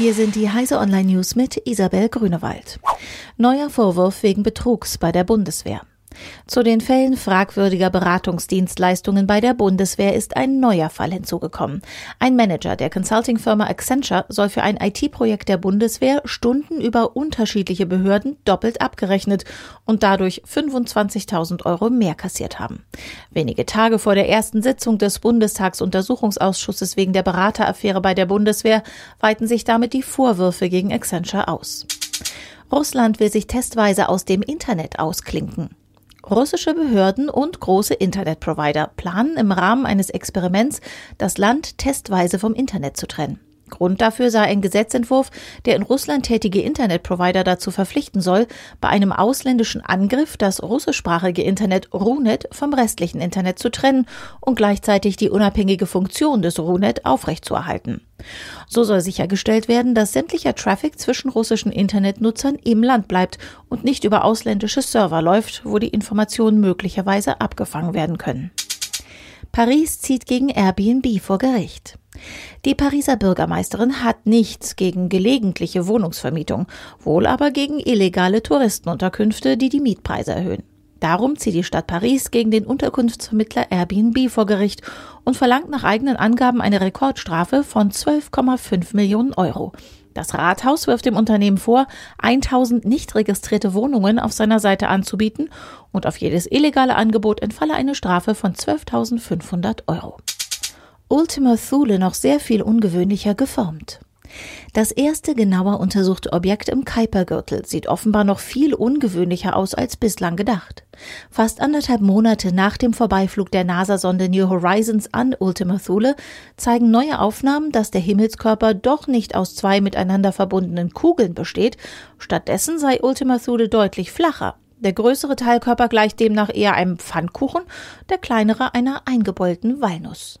Hier sind die Heise Online News mit Isabel Grünewald. Neuer Vorwurf wegen Betrugs bei der Bundeswehr. Zu den Fällen fragwürdiger Beratungsdienstleistungen bei der Bundeswehr ist ein neuer Fall hinzugekommen. Ein Manager der Consulting-Firma Accenture soll für ein IT-Projekt der Bundeswehr Stunden über unterschiedliche Behörden doppelt abgerechnet und dadurch 25.000 Euro mehr kassiert haben. Wenige Tage vor der ersten Sitzung des Bundestagsuntersuchungsausschusses wegen der Berateraffäre bei der Bundeswehr weiten sich damit die Vorwürfe gegen Accenture aus. Russland will sich testweise aus dem Internet ausklinken. Russische Behörden und große Internetprovider planen im Rahmen eines Experiments, das Land testweise vom Internet zu trennen. Grund dafür sei ein Gesetzentwurf, der in Russland tätige Internetprovider dazu verpflichten soll, bei einem ausländischen Angriff das russischsprachige Internet RUNET vom restlichen Internet zu trennen und gleichzeitig die unabhängige Funktion des RUNET aufrechtzuerhalten. So soll sichergestellt werden, dass sämtlicher Traffic zwischen russischen Internetnutzern im Land bleibt und nicht über ausländische Server läuft, wo die Informationen möglicherweise abgefangen werden können. Paris zieht gegen Airbnb vor Gericht. Die Pariser Bürgermeisterin hat nichts gegen gelegentliche Wohnungsvermietung, wohl aber gegen illegale Touristenunterkünfte, die die Mietpreise erhöhen. Darum zieht die Stadt Paris gegen den Unterkunftsvermittler Airbnb vor Gericht und verlangt nach eigenen Angaben eine Rekordstrafe von 12,5 Millionen Euro. Das Rathaus wirft dem Unternehmen vor, 1000 nicht registrierte Wohnungen auf seiner Seite anzubieten und auf jedes illegale Angebot entfalle eine Strafe von 12.500 Euro. Ultima Thule noch sehr viel ungewöhnlicher geformt. Das erste genauer untersuchte Objekt im Kuipergürtel sieht offenbar noch viel ungewöhnlicher aus als bislang gedacht. Fast anderthalb Monate nach dem Vorbeiflug der NASA-Sonde New Horizons an Ultima Thule zeigen neue Aufnahmen, dass der Himmelskörper doch nicht aus zwei miteinander verbundenen Kugeln besteht. Stattdessen sei Ultima Thule deutlich flacher. Der größere Teilkörper gleicht demnach eher einem Pfannkuchen, der kleinere einer eingebeulten Walnuss.